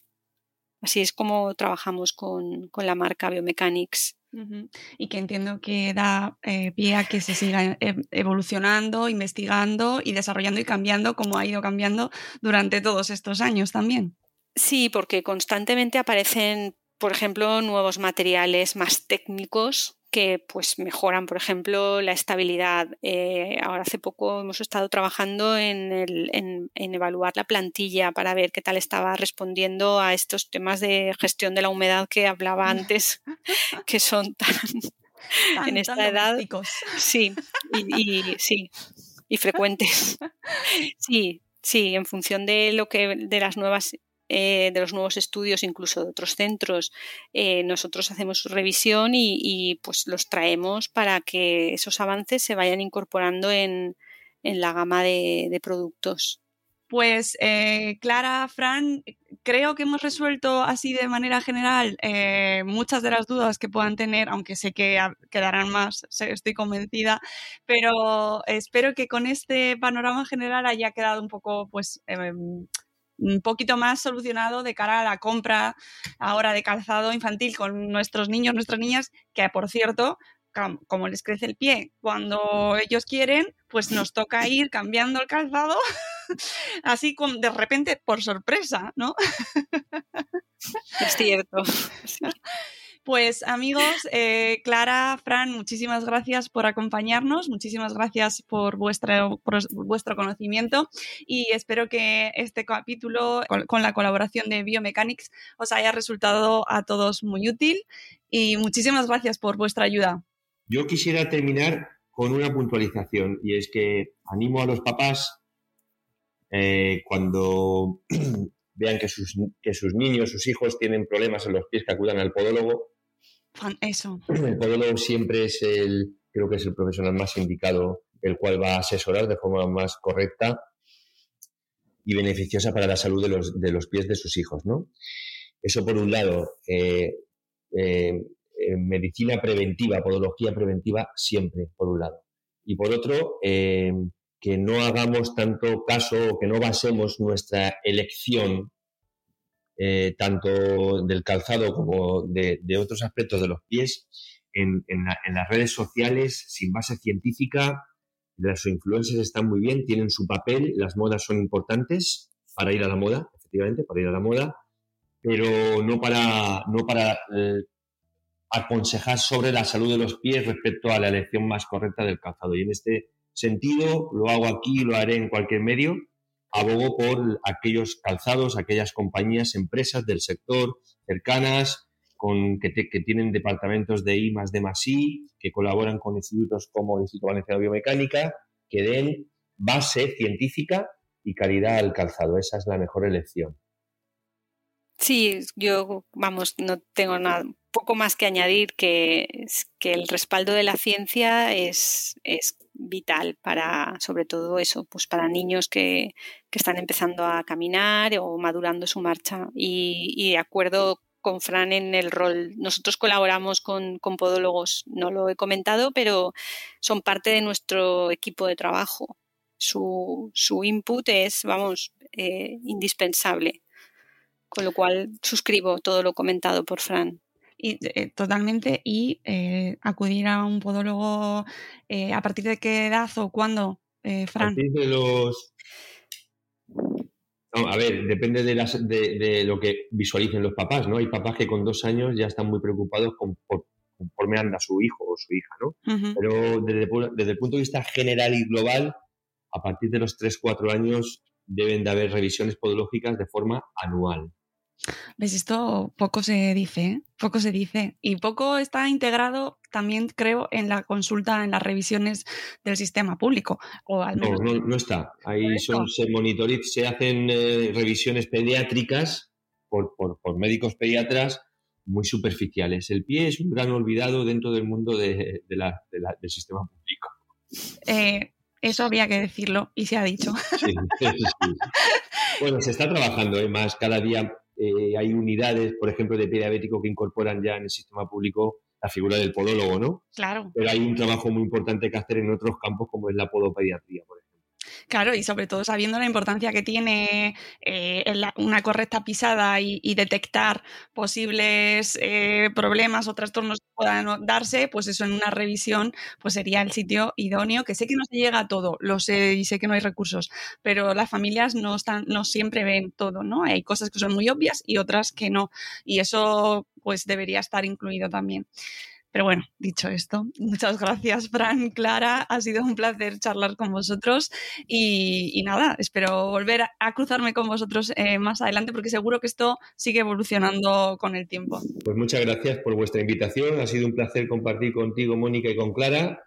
Así es como trabajamos con, con la marca Biomechanics. Y que entiendo que da eh, pie a que se siga e, evolucionando, investigando y desarrollando y cambiando como ha ido cambiando durante todos estos años también. Sí, porque constantemente aparecen, por ejemplo, nuevos materiales más técnicos que pues mejoran, por ejemplo, la estabilidad. Eh, ahora hace poco hemos estado trabajando en, evaluar la plantilla para ver qué tal estaba respondiendo a estos temas de gestión de la humedad que hablaba antes, que son tan, en esta edad. Sí, y, sí, y frecuentes. Sí, sí, en función de lo que de las nuevas eh, de los nuevos estudios, incluso de otros centros, eh, nosotros hacemos revisión y, pues los traemos para que esos avances se vayan incorporando en, la gama de, productos. Pues eh, Clara, Fran, creo que hemos resuelto así de manera general muchas de las dudas que puedan tener, aunque sé que quedarán más, estoy convencida, pero espero que con este panorama general haya quedado un poco pues em, un poquito más solucionado de cara a la compra ahora de calzado infantil con nuestros niños, nuestras niñas, que por cierto, como les crece el pie cuando ellos quieren, pues nos toca ir cambiando el calzado así como de repente por sorpresa, ¿no? Es cierto. Pues amigos, eh, Clara, Fran, muchísimas gracias por acompañarnos, muchísimas gracias por, vuestro, vuestro conocimiento y espero que este capítulo con, la colaboración de Biomechanics os haya resultado a todos muy útil y muchísimas gracias por vuestra ayuda. Yo quisiera terminar con una puntualización y es que animo a los papás eh, cuando vean que sus, que sus niños, sus hijos tienen problemas en los pies que acudan al podólogo, El podólogo siempre es el, creo que es el profesional más indicado, el cual va a asesorar de forma más correcta y beneficiosa para la salud de los, de los pies de sus hijos, ¿no? Eso por un lado. Eh, eh, medicina preventiva, podología preventiva, siempre, por un lado. Y por otro, eh, que no hagamos tanto caso o que no basemos nuestra elección eh, tanto del calzado como de, otros aspectos de los pies en, las redes sociales sin base científica. Las influencers están muy bien, tienen su papel, las modas son importantes para ir a la moda, efectivamente, para ir a la moda, pero no para, no para eh, aconsejar sobre la salud de los pies respecto a la elección más correcta del calzado. Y en este sentido, lo hago aquí, lo haré en cualquier medio, abogo por aquellos calzados, aquellas compañías, empresas del sector cercanas, con, que, tienen departamentos de I más D más I, que colaboran con institutos como el Instituto Valenciano de Biomecánica, que den base científica y calidad al calzado. Esa es la mejor elección. Sí, yo, vamos, no tengo nada, poco más que añadir que, el respaldo de la ciencia es, vital para, sobre todo eso, pues para niños que, están empezando a caminar o madurando su marcha. Y, de acuerdo con Fran en el rol. Nosotros colaboramos con, podólogos, no lo he comentado, pero son parte de nuestro equipo de trabajo. Su, su input es, vamos, eh, indispensable. Con lo cual suscribo todo lo comentado por Fran y, eh, totalmente y eh, acudir a un podólogo eh, a partir de qué edad o cuándo, Fran. A partir de los... a ver, depende de, las, de, lo que visualicen los papás, ¿no? Hay papás que con dos años ya están muy preocupados con, por, conforme anda su hijo o su hija, ¿no? Pero desde, desde, el punto de vista general y global, a partir de los 3-4 años deben de haber revisiones podológicas de forma anual. ¿Ves? Esto poco se dice, ¿eh? poco se dice. Y poco está integrado también, creo, en la consulta, en las revisiones del sistema público. O al menos... no, no, está. Ahí son, se monitorizan, se hacen eh, revisiones pediátricas por, por, por, médicos pediatras muy superficiales. El pie es un gran olvidado dentro del mundo de, de la, del sistema público. Eh, eso había que decirlo y se ha dicho. Sí, sí, sí. Bueno, se está trabajando ¿eh? más. Cada día eh, hay unidades, por ejemplo, de pie diabético que incorporan ya en el sistema público la figura del podólogo, ¿no? Claro. Pero hay un trabajo muy importante que hacer en otros campos como es la podopediatría, por ejemplo. Claro, y sobre todo sabiendo la importancia que tiene eh, una correcta pisada y, detectar posibles eh, problemas o trastornos que puedan darse, pues eso en una revisión pues sería el sitio idóneo, que sé que no se llega a todo, lo sé y sé que no hay recursos, pero las familias no, están, no siempre ven todo, ¿no? Hay cosas que son muy obvias y otras que no, y eso pues debería estar incluido también. Pero bueno, dicho esto, muchas gracias, Fran, Clara. Ha sido un placer charlar con vosotros y, nada, espero volver a cruzarme con vosotros eh, más adelante porque seguro que esto sigue evolucionando con el tiempo. Pues muchas gracias por vuestra invitación. Ha sido un placer compartir contigo, Mónica, y con Clara.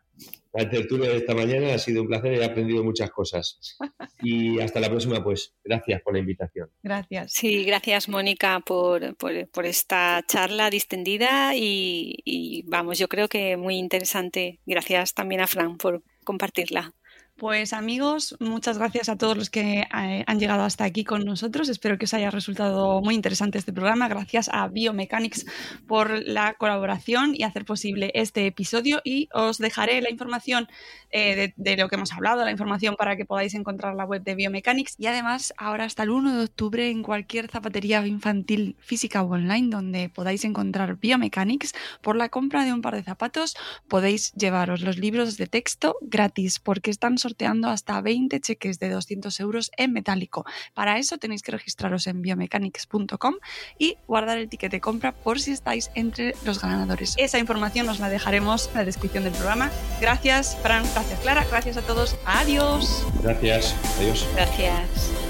La tertulia de esta mañana ha sido un placer, he aprendido muchas cosas. Y hasta la próxima, pues gracias por la invitación. Gracias. Sí, gracias Mónica por, por, esta charla distendida y, y vamos, yo creo que muy interesante. Gracias también a Fran por compartirla. Pues amigos, muchas gracias a todos los que eh, han llegado hasta aquí con nosotros. Espero que os haya resultado muy interesante este programa. Gracias a Biomechanics por la colaboración y hacer posible este episodio. Y os dejaré la información eh, de, lo que hemos hablado, la información para que podáis encontrar la web de Biomechanics. Y además, ahora hasta el 1 de octubre en cualquier zapatería infantil física o online donde podáis encontrar Biomechanics, por la compra de un par de zapatos podéis llevaros los libros de texto gratis porque están sorteando hasta 20 cheques de 200 euros en metálico. Para eso tenéis que registraros en biomechanics.com y guardar el ticket de compra por si estáis entre los ganadores. Esa información os la dejaremos en la descripción del programa. Gracias, Fran, gracias, Clara, gracias a todos. Adiós. Gracias, adiós. Gracias.